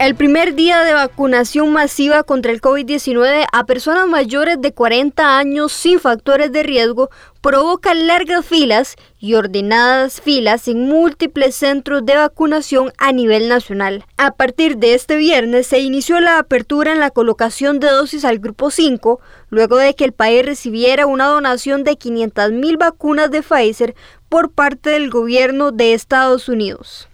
El primer día de vacunación masiva contra el COVID-19 a personas mayores de 40 años sin factores de riesgo provoca largas filas y ordenadas filas en múltiples centros de vacunación a nivel nacional. A partir de este viernes se inició la apertura en la colocación de dosis al grupo 5, luego de que el país recibiera una donación de 500.000 vacunas de Pfizer por parte del gobierno de Estados Unidos.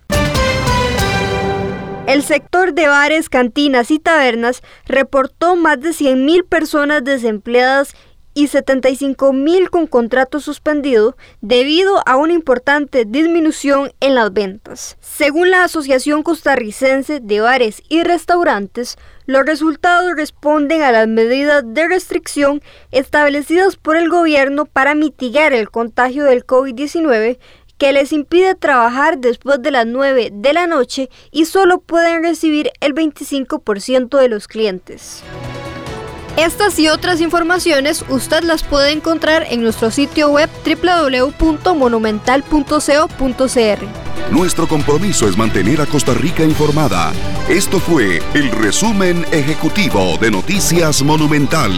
El sector de bares, cantinas y tabernas reportó más de 100.000 personas desempleadas y 75 mil con contrato suspendido debido a una importante disminución en las ventas. Según la Asociación Costarricense de Bares y Restaurantes, los resultados responden a las medidas de restricción establecidas por el gobierno para mitigar el contagio del COVID-19 que les impide trabajar después de las 9 de la noche y solo pueden recibir el 25% de los clientes. Estas y otras informaciones usted las puede encontrar en nuestro sitio web www.monumental.co.cr. Nuestro compromiso es mantener a Costa Rica informada. Esto fue el resumen ejecutivo de Noticias Monumental.